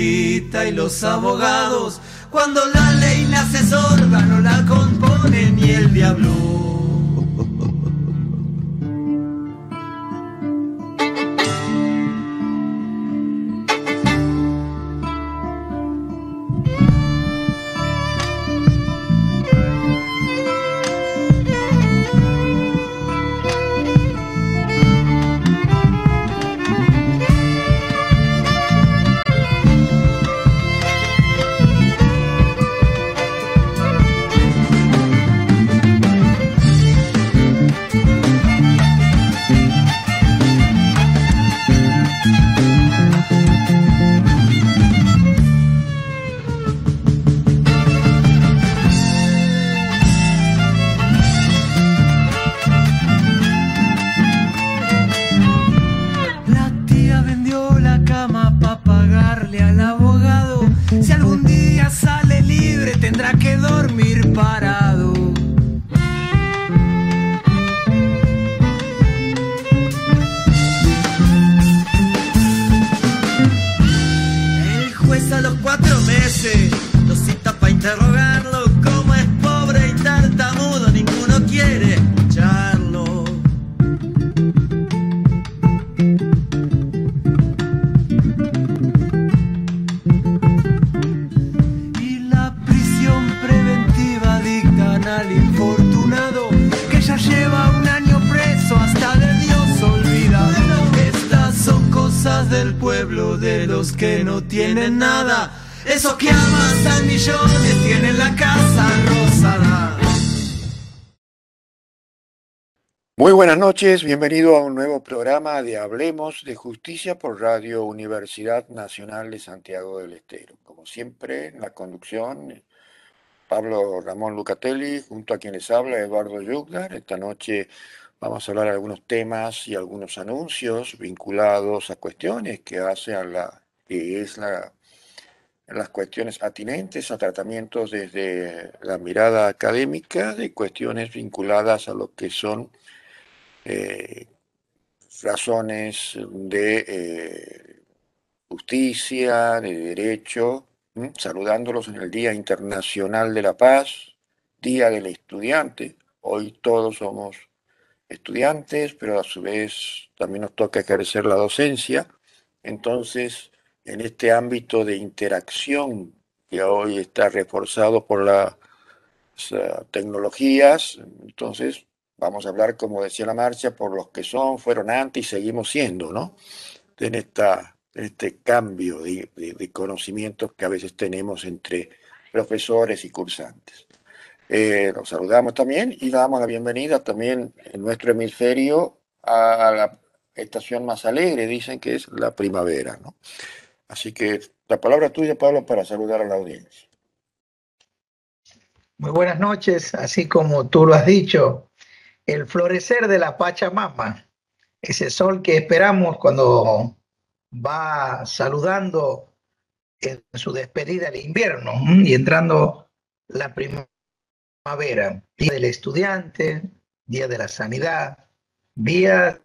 y los abogados Cuando la ley nace sorda no la compone ni el diablo buenas noches, bienvenido a un nuevo programa de Hablemos de Justicia por Radio Universidad Nacional de Santiago del Estero. Como siempre, en la conducción, Pablo Ramón Lucatelli, junto a quien les habla Eduardo Yugdar. Esta noche vamos a hablar de algunos temas y algunos anuncios vinculados a cuestiones que hace a la, que es la, las cuestiones atinentes a tratamientos desde la mirada académica de cuestiones vinculadas a lo que son eh, razones de eh, justicia, de derecho, saludándolos en el Día Internacional de la Paz, Día del Estudiante. Hoy todos somos estudiantes, pero a su vez también nos toca ejercer la docencia. Entonces, en este ámbito de interacción que hoy está reforzado por las eh, tecnologías, entonces vamos a hablar, como decía la marcha, por los que son, fueron antes y seguimos siendo, ¿no? En, este cambio de, conocimientos que a veces tenemos entre profesores y cursantes. Eh, los saludamos también y damos la bienvenida también en nuestro hemisferio a la estación más alegre, dicen que es la primavera, ¿no? Así que la palabra tuya, Pablo, para saludar a la audiencia. Muy buenas noches, así como tú lo has dicho, el florecer de la Pachamama, ese sol que esperamos cuando va saludando en su despedida el invierno y entrando la primavera, día del estudiante, día de la sanidad, días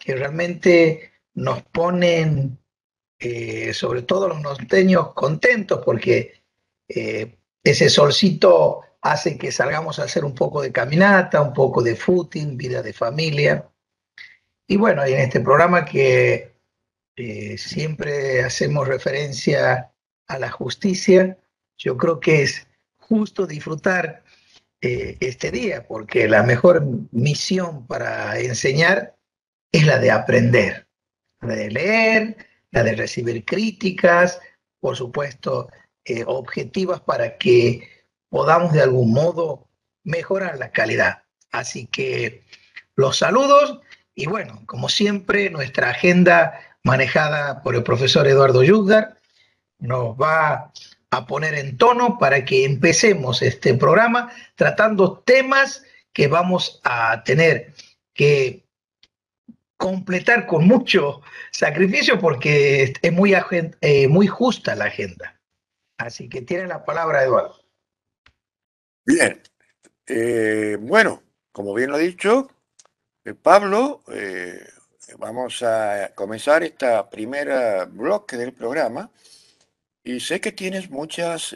que realmente nos ponen, eh, sobre todo los norteños, contentos porque eh, ese solcito hace que salgamos a hacer un poco de caminata, un poco de footing, vida de familia. Y bueno, en este programa que eh, siempre hacemos referencia a la justicia, yo creo que es justo disfrutar eh, este día, porque la mejor misión para enseñar es la de aprender, la de leer, la de recibir críticas, por supuesto, eh, objetivas para que podamos de algún modo mejorar la calidad. Así que los saludos y bueno, como siempre, nuestra agenda manejada por el profesor Eduardo Yuzgar nos va a poner en tono para que empecemos este programa tratando temas que vamos a tener que completar con mucho sacrificio porque es muy, eh, muy justa la agenda. Así que tiene la palabra Eduardo. Bien, eh, bueno, como bien lo ha dicho eh, Pablo, eh, vamos a comenzar esta primera bloque del programa y sé que tienes muchas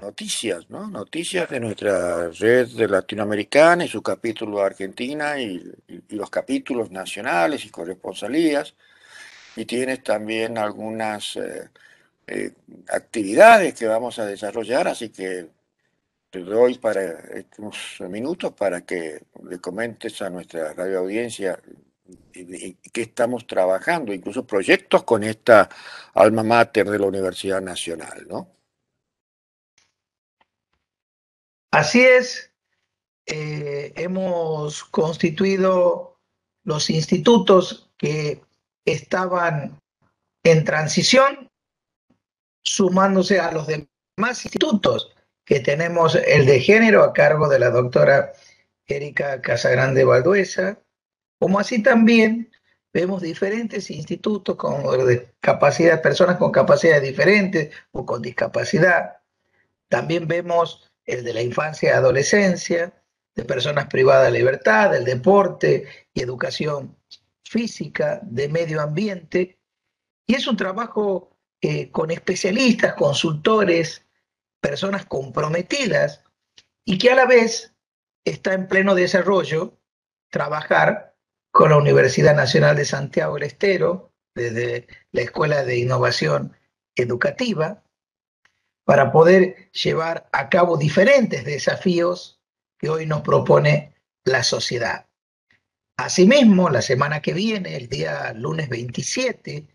noticias, ¿no? Noticias de nuestra red de latinoamericana y su capítulo Argentina y, y, los capítulos nacionales y corresponsalías. Y tienes también algunas actividades que vamos a desarrollar, así que te doy para estos minutos para que le comentes a nuestra radio audiencia qué estamos trabajando, incluso proyectos con esta alma mater de la Universidad Nacional, ¿no? Así es, eh, hemos constituido los institutos que estaban en transición, sumándose a los demás institutos que tenemos el de género a cargo de la doctora Erika Casagrande Valduesa, como así también vemos diferentes institutos con de personas con capacidades diferentes o con discapacidad. También vemos el de la infancia y adolescencia, de personas privadas de libertad, del deporte y educación física, de medio ambiente. Y es un trabajo eh, con especialistas, consultores, personas comprometidas y que a la vez está en pleno desarrollo trabajar con la Universidad Nacional de Santiago del Estero, desde la Escuela de Innovación Educativa, para poder llevar a cabo diferentes desafíos que hoy nos propone la sociedad. Asimismo, la semana que viene, el día lunes 27,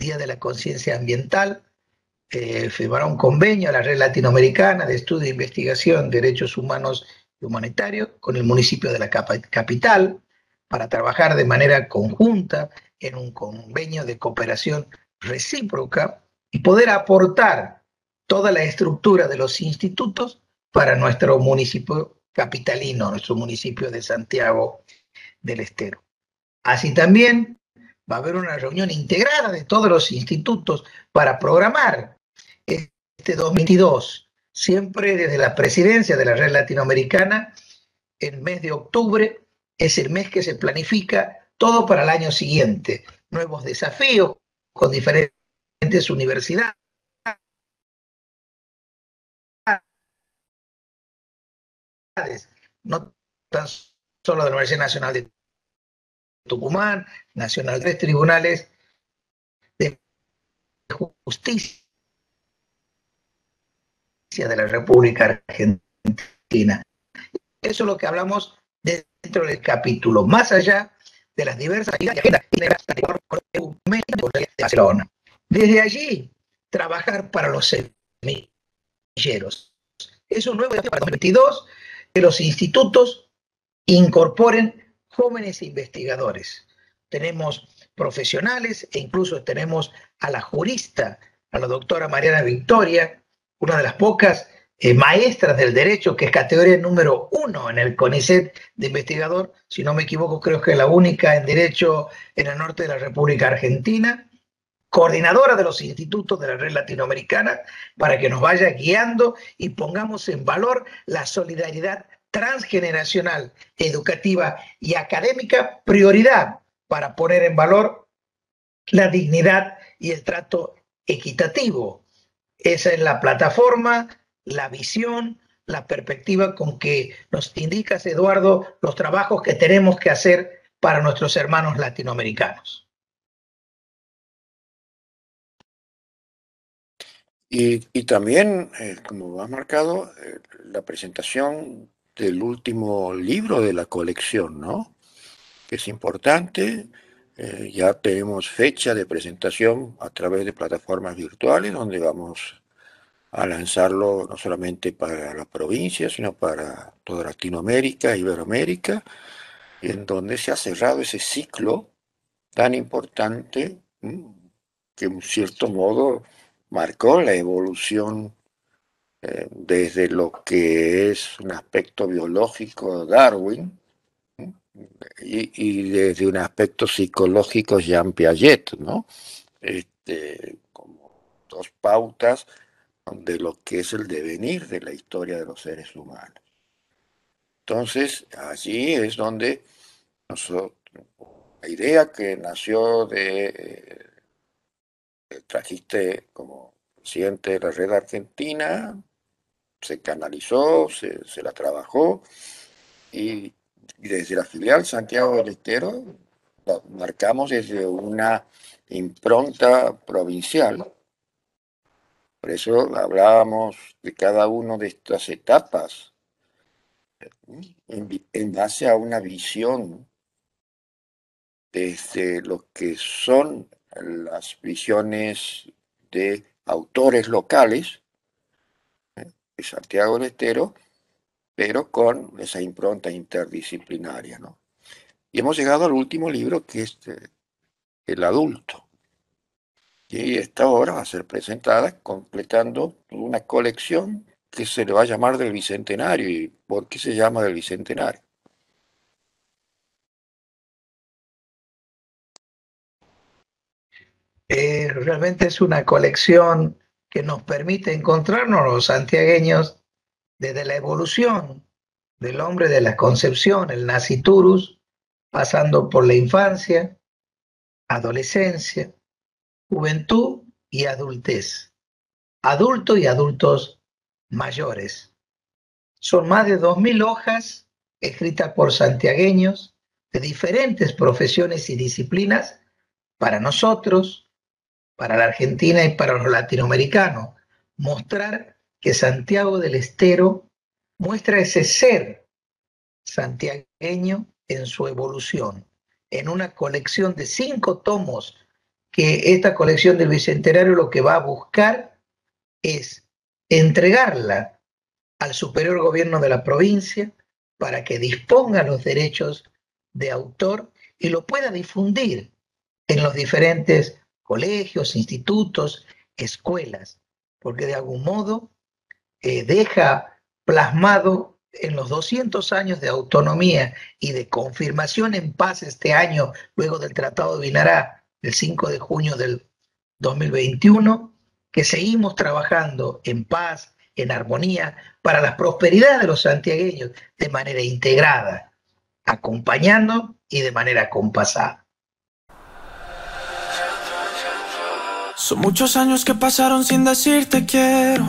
Día de la Conciencia Ambiental, eh, firmará un convenio a la Red Latinoamericana de Estudio e Investigación de Derechos Humanos y Humanitarios con el municipio de la capital para trabajar de manera conjunta en un convenio de cooperación recíproca y poder aportar toda la estructura de los institutos para nuestro municipio capitalino, nuestro municipio de Santiago del Estero. Así también va a haber una reunión integrada de todos los institutos para programar este 2022, siempre desde la presidencia de la red latinoamericana, el mes de octubre es el mes que se planifica todo para el año siguiente, nuevos desafíos con diferentes universidades. No tan solo de la Universidad Nacional de Tucumán, Nacional de Tribunales de Justicia de la República Argentina. Eso es lo que hablamos dentro del capítulo, más allá de las diversas agendas de Barcelona. Desde allí, trabajar para los semilleros. Es un nuevo desafío para 2022 que los institutos incorporen jóvenes investigadores. Tenemos profesionales e incluso tenemos a la jurista, a la doctora Mariana Victoria, una de las pocas eh, maestras del derecho, que es categoría número uno en el CONICET de investigador, si no me equivoco, creo que es la única en derecho en el norte de la República Argentina, coordinadora de los institutos de la red latinoamericana, para que nos vaya guiando y pongamos en valor la solidaridad transgeneracional, educativa y académica, prioridad para poner en valor la dignidad y el trato equitativo esa es la plataforma, la visión, la perspectiva con que nos indicas, Eduardo, los trabajos que tenemos que hacer para nuestros hermanos latinoamericanos. Y, también, eh, como has marcado, eh, la presentación del último libro de la colección, ¿no? Que es importante, Eh, ya tenemos fecha de presentación a través de plataformas virtuales donde vamos a lanzarlo no solamente para la provincia, sino para toda Latinoamérica, Iberoamérica, en donde se ha cerrado ese ciclo tan importante que en cierto modo marcó la evolución eh, desde lo que es un aspecto biológico Darwin y, desde un aspecto psicológico Jean Piaget, ¿no? Este, como dos pautas de lo que es el devenir de la historia de los seres humanos. Entonces, allí es donde nosotros, la idea que nació de, eh, trajiste como presidente de la red argentina, se canalizó, se, la trabajó y, desde la filial Santiago del Estero marcamos desde una impronta provincial. Por eso hablábamos de cada una de estas etapas en, base a una visión desde lo que son las visiones de autores locales de Santiago del Estero, pero con esa impronta interdisciplinaria. ¿no? Y hemos llegado al último libro, que es eh, El adulto. Y esta obra va a ser presentada completando una colección que se le va a llamar del Bicentenario. ¿Y por qué se llama del Bicentenario? Eh, realmente es una colección que nos permite encontrarnos los santiagueños desde la evolución del hombre de la concepción, el naciturus, pasando por la infancia, adolescencia, juventud y adultez, adulto y adultos mayores. Son más de 2.000 hojas escritas por santiagueños de diferentes profesiones y disciplinas para nosotros, para la Argentina y para los latinoamericanos. Mostrar que Santiago del Estero muestra ese ser santiagueño en su evolución, en una colección de cinco tomos, que esta colección del Bicentenario lo que va a buscar es entregarla al superior gobierno de la provincia para que disponga los derechos de autor y lo pueda difundir en los diferentes colegios, institutos, escuelas, porque de algún modo eh, deja plasmado en los 200 años de autonomía y de confirmación en paz este año, luego del Tratado de Vinará, el 5 de junio del 2021, que seguimos trabajando en paz, en armonía, para la prosperidad de los santiagueños de manera integrada, acompañando y de manera compasada. Son muchos años que pasaron sin decirte quiero,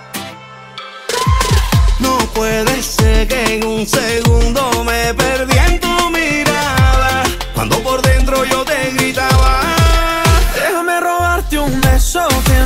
Puede ser que en un segundo me perdí en tu mirada. Cuando por dentro yo te gritaba. Déjame robarte un beso que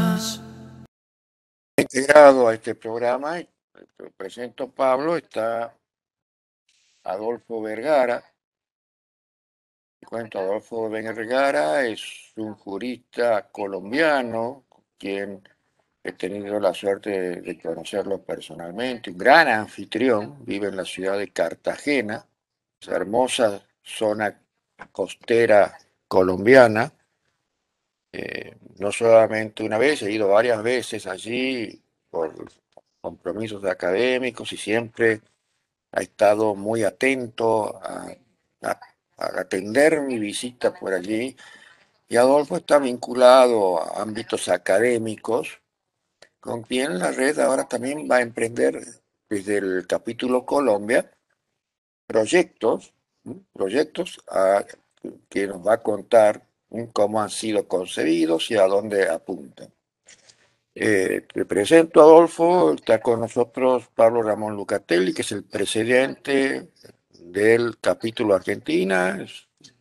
Integrado a este programa, te presento Pablo, está Adolfo Vergara. Cuento, Adolfo Vergara es un jurista colombiano, quien he tenido la suerte de conocerlo personalmente, un gran anfitrión, vive en la ciudad de Cartagena, esa hermosa zona costera colombiana. Eh, no solamente una vez, he ido varias veces allí por compromisos académicos y siempre ha estado muy atento a, atender mi visita por allí. Y Adolfo está vinculado a ámbitos académicos, con quien la red ahora también va a emprender desde el capítulo Colombia proyectos, proyectos a- que nos va a contar. Cómo han sido concebidos y a dónde apuntan. Eh, te presento Adolfo, está con nosotros Pablo Ramón Lucatelli, que es el presidente del capítulo Argentina.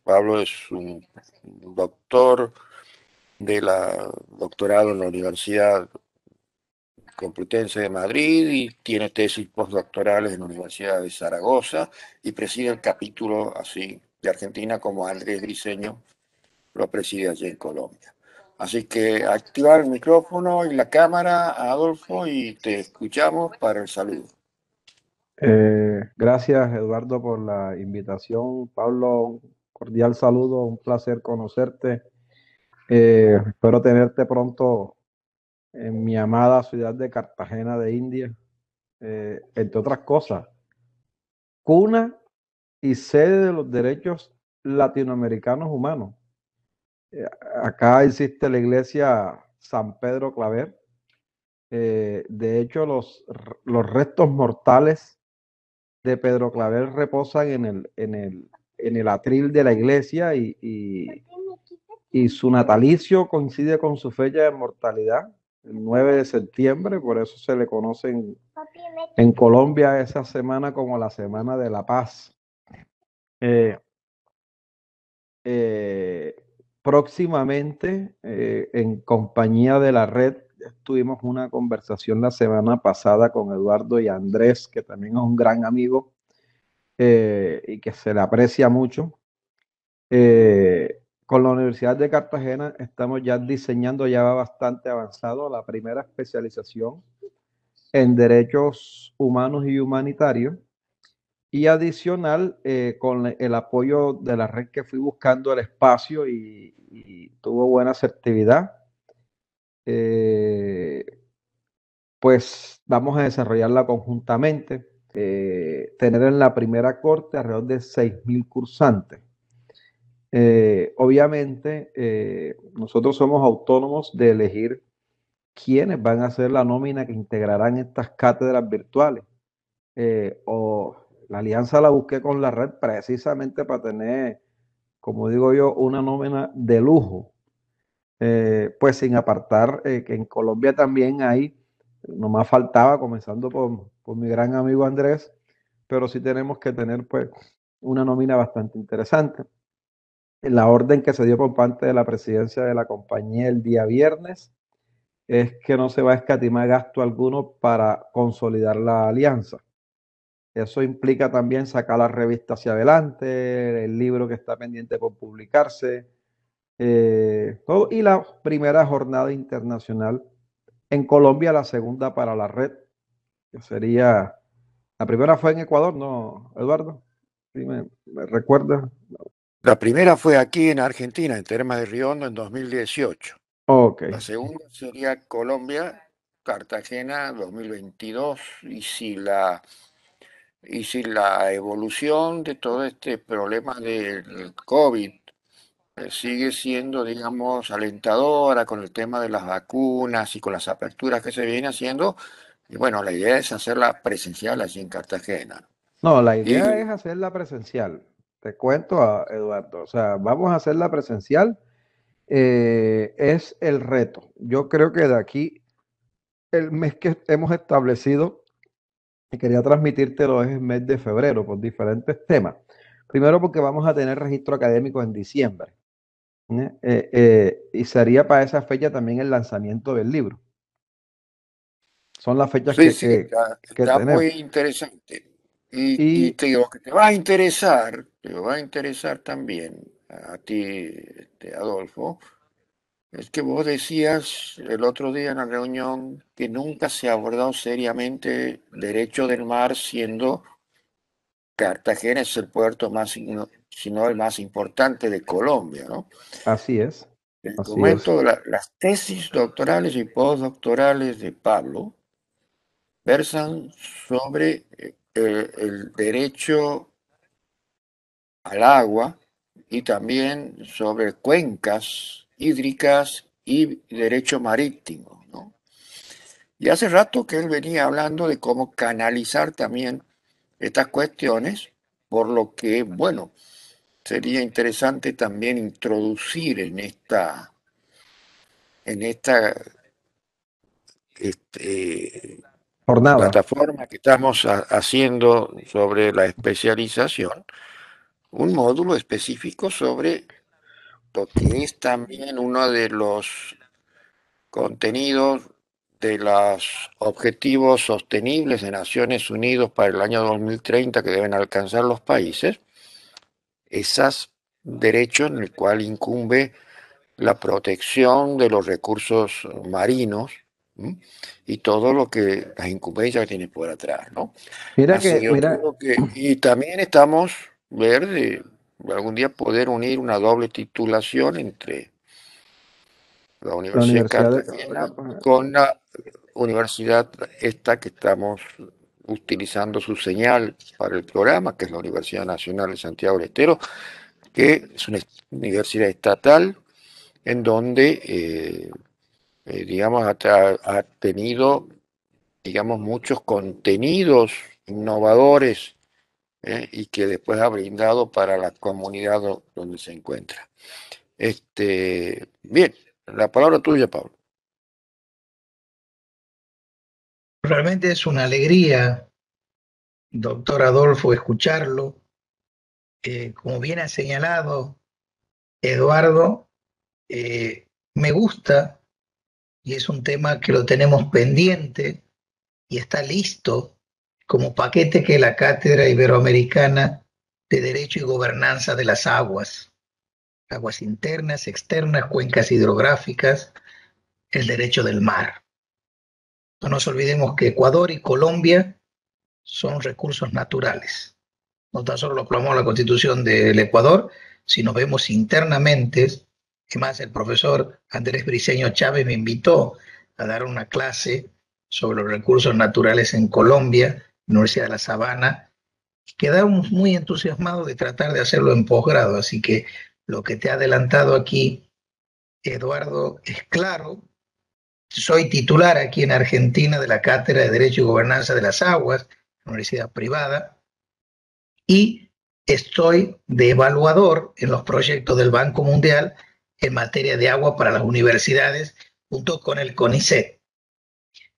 Pablo es un doctor de la doctorado en la Universidad Complutense de Madrid y tiene tesis postdoctorales en la Universidad de Zaragoza y preside el capítulo así de Argentina como Andrés Briceño lo preside allí en Colombia. Así que activar el micrófono y la cámara, Adolfo, y te escuchamos para el saludo. Eh, gracias, Eduardo, por la invitación. Pablo, un cordial saludo, un placer conocerte. Eh, espero tenerte pronto en mi amada ciudad de Cartagena de India. Eh, entre otras cosas, cuna y sede de los derechos latinoamericanos humanos. Eh, acá existe la iglesia San Pedro Claver. Eh, de hecho, los, los restos mortales de Pedro Claver reposan en el, en el, en el atril de la iglesia y, y- y su natalicio coincide con su fecha de mortalidad, el 9 de septiembre, por eso se le conoce en, en Colombia esa semana como la Semana de la Paz. Eh, eh, próximamente, eh, en compañía de la red, tuvimos una conversación la semana pasada con Eduardo y Andrés, que también es un gran amigo eh, y que se le aprecia mucho. Eh, con la Universidad de Cartagena estamos ya diseñando, ya va bastante avanzado, la primera especialización en derechos humanos y humanitarios. Y adicional, eh, con el apoyo de la red que fui buscando el espacio y, tuvo buena asertividad, eh, pues vamos a desarrollarla conjuntamente, eh, tener en la primera corte alrededor de 6.000 cursantes. Obviamente, nosotros somos autónomos de elegir quiénes van a ser la nómina que integrarán estas cátedras virtuales. O la alianza la busqué con la red precisamente para tener, como digo yo, una nómina de lujo. Eh, pues sin apartar eh, que en Colombia también hay, nomás faltaba, comenzando por, por mi gran amigo Andrés, pero sí tenemos que tener pues una nómina bastante interesante. La orden que se dio por parte de la presidencia de la compañía el día viernes es que no se va a escatimar gasto alguno para consolidar la alianza. Eso implica también sacar la revista hacia adelante, el libro que está pendiente por publicarse, eh, todo, y la primera jornada internacional en Colombia, la segunda para la red, que sería, la primera fue en Ecuador, ¿no, Eduardo? ¿Sí me, me recuerda? La primera fue aquí en Argentina, en Termas de Riondo, en 2018. Ok, La segunda sería Colombia, Cartagena 2022. Y si la, y si la evolución de todo este problema del COVID eh, sigue siendo, digamos, alentadora con el tema de las vacunas y con las aperturas que se viene haciendo, y bueno, la idea es hacerla presencial allí en Cartagena. no, la idea Y es hacerla presencial, te cuento, a Eduardo, o sea, vamos a hacerla presencial, eh, es el reto. Yo creo que de aquí, el mes que hemos establecido, y quería transmitírtelo, es el mes de febrero por diferentes temas. Primero porque vamos a tener registro académico en diciembre. ¿eh? Eh, eh, y sería para esa fecha también el lanzamiento del libro. Son las fechas sí, que, sí, que, está, que está tenemos. muy interesante. Y, y Y te digo, que te va a interesar, te va a interesar también a ti, este, Adolfo, es que vos decías el otro día en la reunión que nunca se ha abordado seriamente derecho del mar, siendo Cartagena es el puerto más, no- si no el más importante de Colombia, ¿no? así es, Te así es. comento, la- las tesis doctorales y postdoctorales de Pablo versan sobre eh, el derecho al agua y también sobre cuencas hídricas y derecho marítimo, ¿no? Y hace rato que él venía hablando de cómo canalizar también estas cuestiones, por lo que, bueno, sería interesante también introducir en esta, en esta este, Jornada. plataforma que estamos ha- haciendo sobre la especialización, un módulo específico sobre que es también uno de los contenidos de los objetivos sostenibles de Naciones Unidas para el año 2030 que deben alcanzar los países, esos derechos en el cual incumbe la protección de los recursos marinos ¿m? y todo lo que las incumbencias que tiene por atrás, ¿no? Mira Así que, mira, y también estamos ver de algún día poder unir una doble titulación entre la la Universidad de Cartagena, con la universidad esta que estamos utilizando su señal para el programa, que es la Universidad Nacional de Santiago del Estero, que es una universidad estatal en donde, eh, eh, digamos, ha, ha tenido, digamos, muchos contenidos innovadores ¿eh? y que después ha brindado para la comunidad do- donde se encuentra. Este, bien, la palabra tuya, Pablo. Realmente es una alegría, doctor Adolfo, escucharlo. Eh, como bien ha señalado Eduardo, eh, me gusta y es un tema que lo tenemos pendiente y está listo como paquete que la Cátedra Iberoamericana de Derecho y Gobernanza de las Aguas, aguas internas, externas, cuencas hidrográficas, el derecho del mar. No nos olvidemos que Ecuador y Colombia son recursos naturales. No tan solo lo proclamó la Constitución del Ecuador, sino vemos internamente, y más el profesor Andrés Briceño Chávez me invitó a dar una clase sobre los recursos naturales en Colombia, Universidad de La Sabana, quedamos muy entusiasmados de tratar de hacerlo en posgrado. Así que lo que te ha adelantado aquí, Eduardo, es claro. Soy titular aquí en Argentina de la Cátedra de Derecho y Gobernanza de las Aguas, universidad privada, y estoy de evaluador en los proyectos del Banco Mundial en materia de agua para las universidades, junto con el CONICET.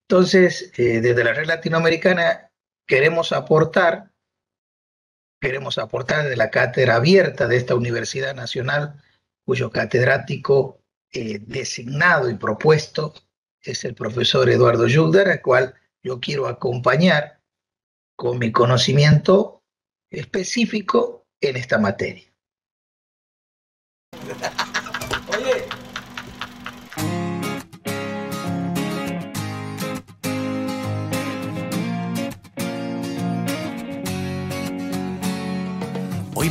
Entonces, eh, desde la red latinoamericana queremos aportar, queremos aportar de la cátedra abierta de esta Universidad Nacional, cuyo catedrático eh, designado y propuesto es el profesor Eduardo Yugdar, al cual yo quiero acompañar con mi conocimiento específico en esta materia.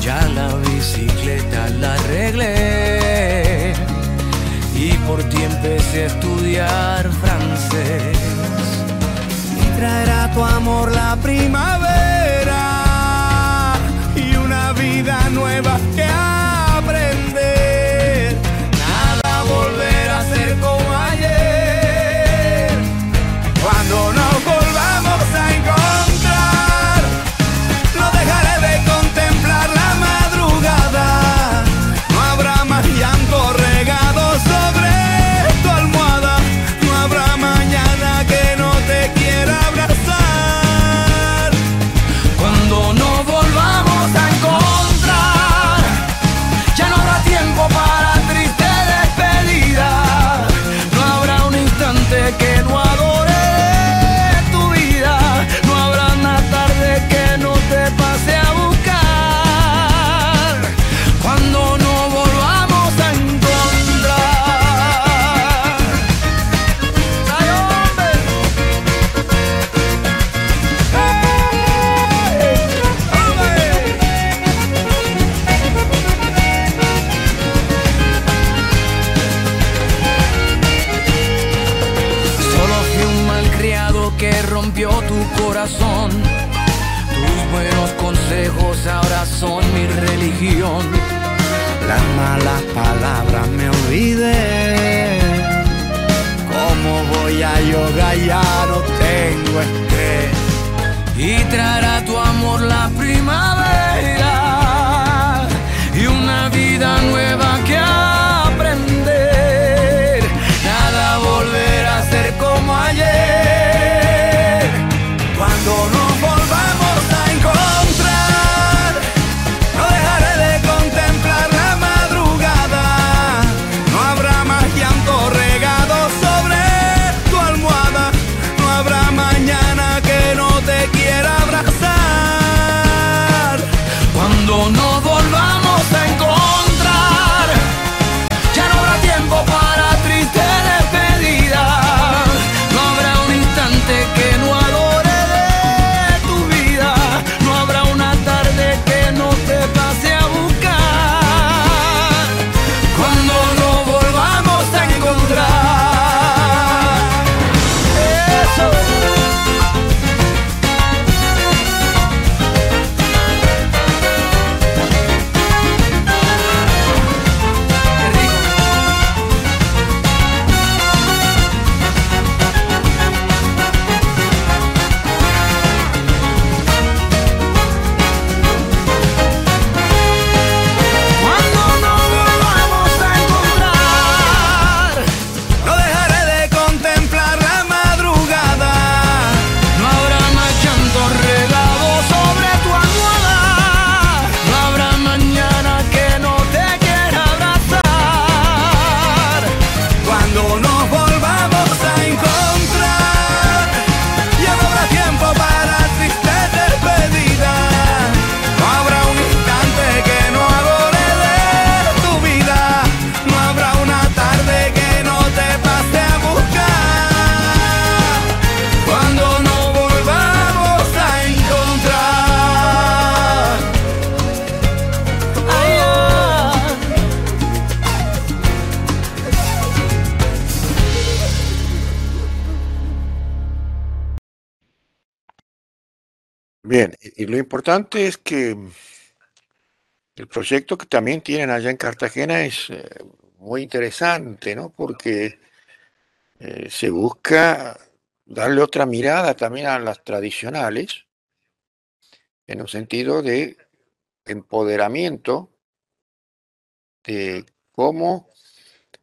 Ya la bicicleta la arreglé y por ti empecé a estudiar francés. Y traerá tu amor la primavera y una vida nueva que aprender. Rompió tu corazón. Tus buenos consejos ahora son mi religión. Las malas palabras me olvidé. ¿Cómo voy a yoga? Ya no tengo estrés. Y traerá tu amor la primavera importante es que el proyecto que también tienen allá en Cartagena es eh, muy interesante, ¿no? Porque eh, se busca darle otra mirada también a las tradicionales, en un sentido de empoderamiento de cómo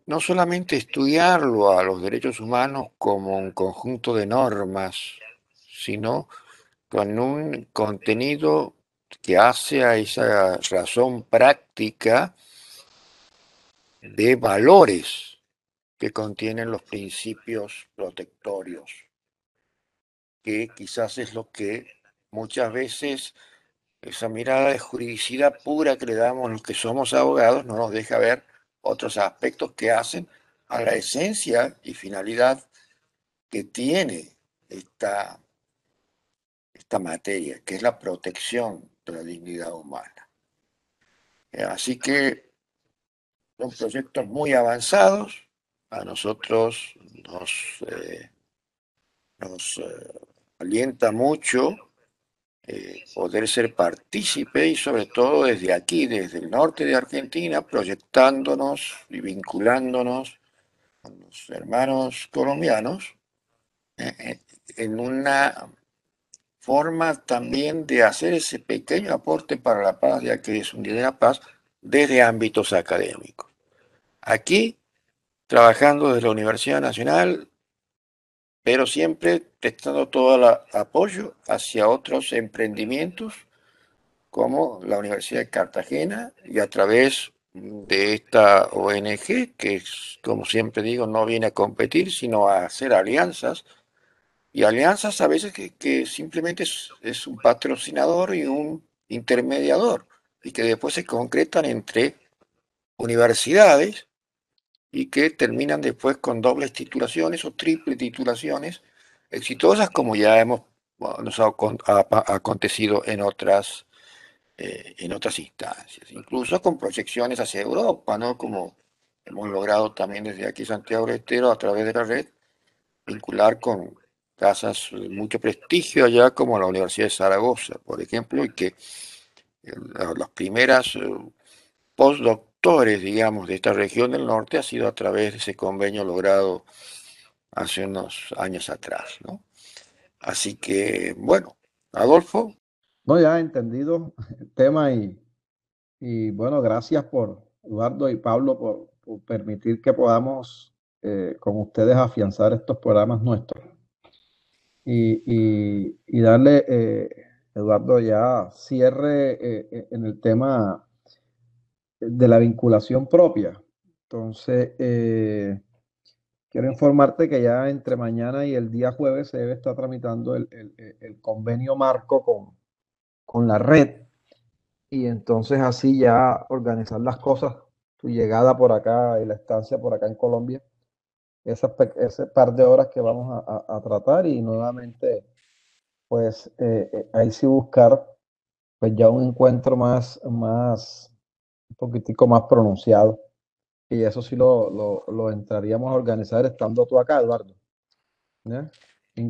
no solamente estudiarlo a los derechos humanos como un conjunto de normas, sino con un contenido que hace a esa razón práctica de valores que contienen los principios protectorios, que quizás es lo que muchas veces esa mirada de juridicidad pura que le damos los que somos abogados no nos deja ver otros aspectos que hacen a la esencia y finalidad que tiene esta, esta materia, que es la protección de la dignidad humana. Eh, así que son proyectos muy avanzados, a nosotros nos, eh, eh, alienta mucho poder ser partícipe y sobre todo desde aquí, desde el norte de Argentina, proyectándonos y vinculándonos con los hermanos colombianos en una forma también de hacer ese pequeño aporte para la paz, ya que es un día de la paz, desde ámbitos académicos. Aquí, trabajando desde la Universidad Nacional, pero siempre prestando todo el apoyo hacia otros emprendimientos como la Universidad de Cartagena y a través de esta ONG, que como siempre digo, no viene a competir, sino a hacer alianzas y alianzas a veces que, simplemente es, un patrocinador y un intermediador, y que después se concretan entre universidades y que terminan después con dobles titulaciones o triple titulaciones exitosas como ya hemos nos ha, acontecido en otras eh, en otras instancias, incluso con proyecciones hacia Europa, ¿no? Como hemos logrado también desde aquí Santiago del Estero a través de la red vincular con casas de mucho prestigio allá como la Universidad de Zaragoza, por ejemplo, y que eh, las primeras eh, postdoctores, digamos, de esta región del norte ha sido a través de ese convenio logrado hace unos años atrás, ¿no? Así que, bueno, Adolfo. No, ya he entendido el tema y, y bueno, gracias por Eduardo y Pablo por, permitir que podamos eh, con ustedes afianzar estos programas nuestros y, darle, eh, Eduardo, ya cierre eh, eh, en el tema de la vinculación propia. Entonces, quiero informarte que ya entre mañana y el día jueves se debe estar tramitando el, convenio marco con, con la red y entonces así ya organizar las cosas, tu llegada por acá y la estancia por acá en Colombia ese par de horas que vamos a, tratar y nuevamente, pues eh, eh, ahí sí buscar pues ya un encuentro más, más, un poquitico más pronunciado. Y eso sí lo, lo, entraríamos a organizar estando tú acá, Eduardo.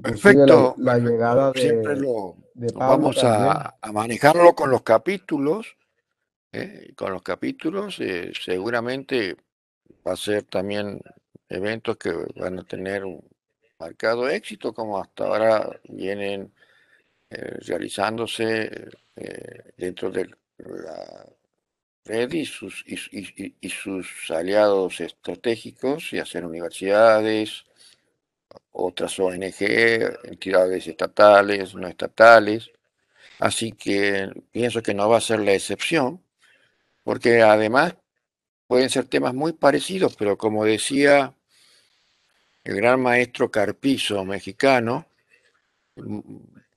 Perfecto. La, llegada de, siempre lo, vamos a, manejarlo con los capítulos. ¿eh? Con los capítulos, seguramente va a ser también eventos que van a tener un marcado éxito, como hasta ahora vienen eh, realizándose eh, dentro de la red y sus, y, sus aliados estratégicos, ya sean universidades, otras ONG, entidades estatales, no estatales. Así que pienso que no va a ser la excepción, porque además pueden ser temas muy parecidos, pero como decía el gran maestro Carpizo mexicano,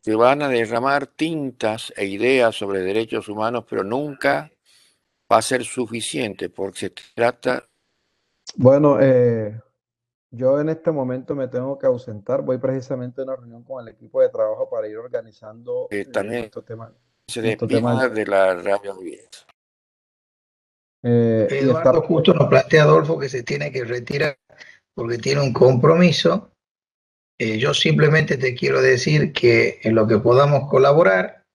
que van a derramar tintas e ideas sobre derechos humanos, pero nunca va a ser suficiente, porque se trata... Bueno, eh, yo en este momento me tengo que ausentar, voy precisamente a una reunión con el equipo de trabajo para ir organizando eh, también estos temas. Se despida de la radio eh, Eduardo justo nos plantea Adolfo que se tiene que retirar porque tiene un compromiso. Eh, yo simplemente te quiero decir que en lo que podamos colaborar,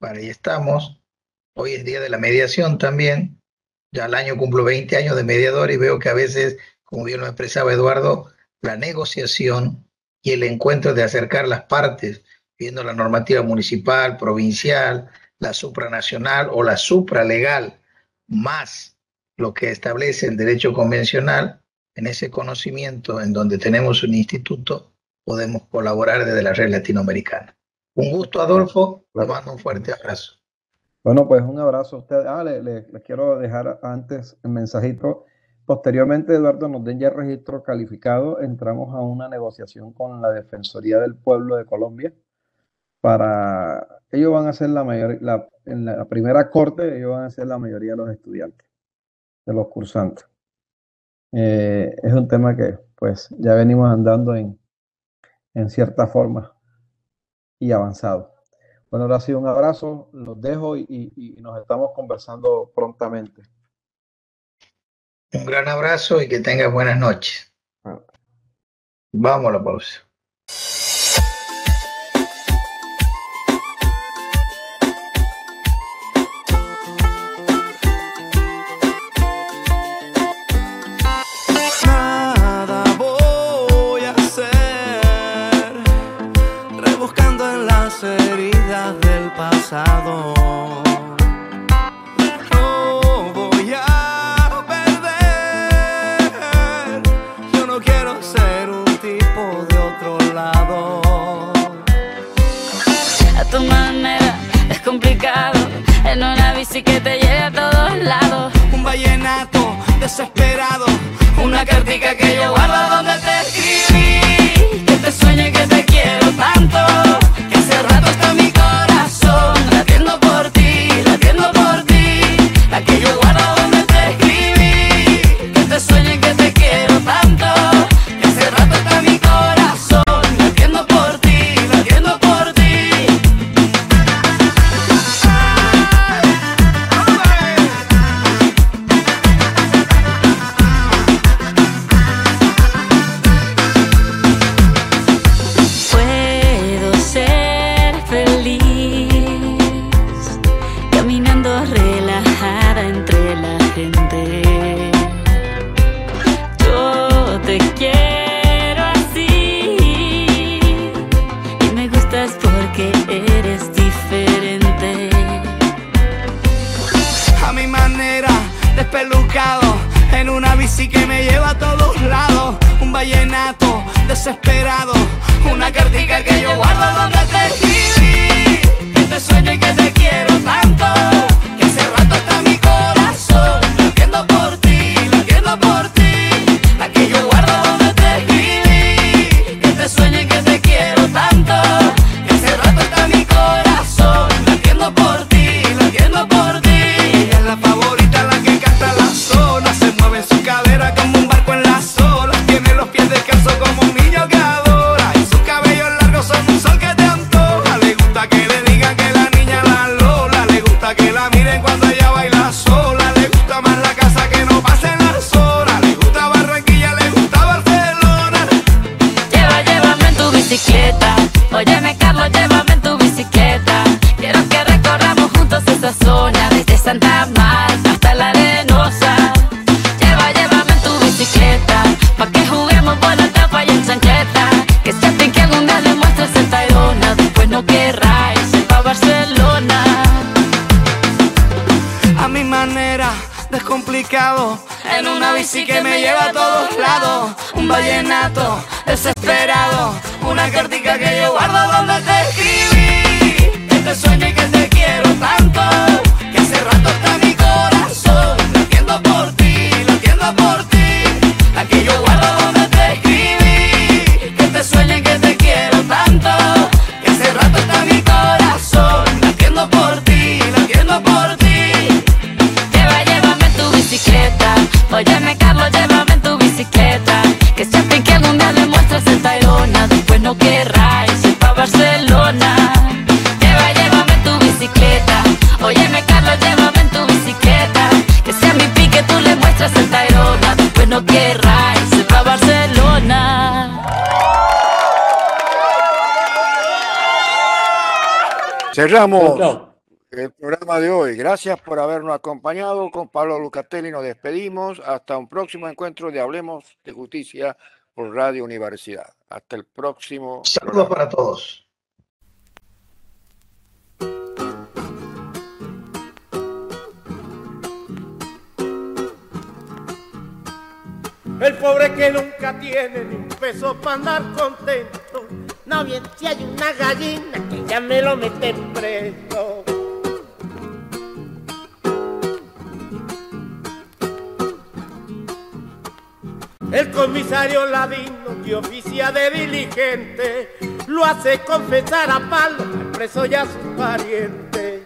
para ahí estamos. Hoy es día de la mediación también. Ya al año cumplo 20 años de mediador y veo que a veces, como bien lo expresaba Eduardo, la negociación y el encuentro de acercar las partes, viendo la normativa municipal, provincial, la supranacional o la supralegal, más lo que establece el derecho convencional, en ese conocimiento en donde tenemos un instituto, podemos colaborar desde la red latinoamericana. Un gusto, Adolfo. Le mando un fuerte abrazo. Bueno, pues un abrazo a usted. Ah, le, quiero dejar antes el mensajito. Posteriormente, Eduardo, nos den ya el registro calificado, entramos a una negociación con la Defensoría del Pueblo de Colombia para, ellos van a ser la mayor, la, en la primera corte, ellos van a ser la mayoría de los estudiantes, de los cursantes. Eh, es un tema que pues ya venimos andando en, en cierta forma y avanzado. Bueno, ahora sí un abrazo, los dejo y, y, y nos estamos conversando prontamente. Un gran abrazo y que tengas buenas noches. Vamos a la pausa. Bici que te lleve a todos lados Un vallenato desesperado, una cartica que yo guardo donde te escribí. que te sueño y que te quiero tanto Cerramos el programa de hoy. Gracias por habernos acompañado. Con Pablo Lucatelli nos despedimos. Hasta un próximo encuentro de Hablemos de Justicia por Radio Universidad. Hasta el próximo. Saludos programa. para todos. El pobre que nunca tiene ni un peso para andar contento. No bien si hay una gallina que ya me lo meten preso. El comisario ladino que oficia de diligente lo hace confesar a palo al preso y a sus parientes.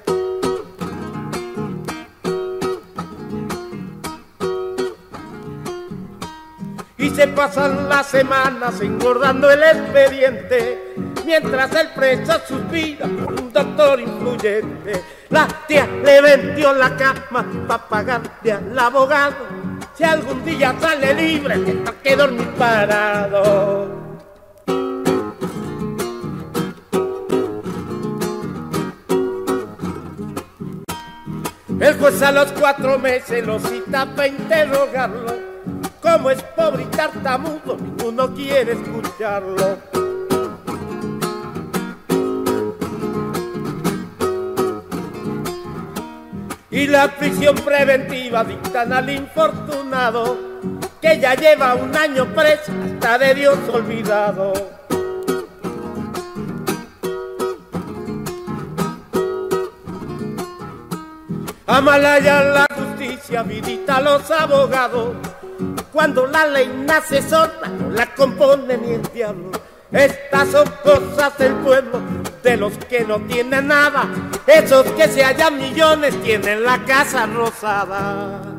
Y se pasan las semanas engordando el expediente, mientras el preso suspira por un doctor influyente. La tía le vendió la cama para pagarle al abogado si algún día sale libre, tendrá que dormir parado. El juez a los cuatro meses lo cita para interrogarlo. Como es pobre y tartamudo, ninguno quiere escucharlo. y la prisión preventiva dictan al infortunado que ya lleva un año preso hasta de Dios olvidado. Amalaya la justicia, vidita a los abogados. Cuando la ley nace sola, la compone ni el diablo. Estas son cosas del pueblo, de los que no tienen nada. Esos que se hallan millones tienen la casa rosada.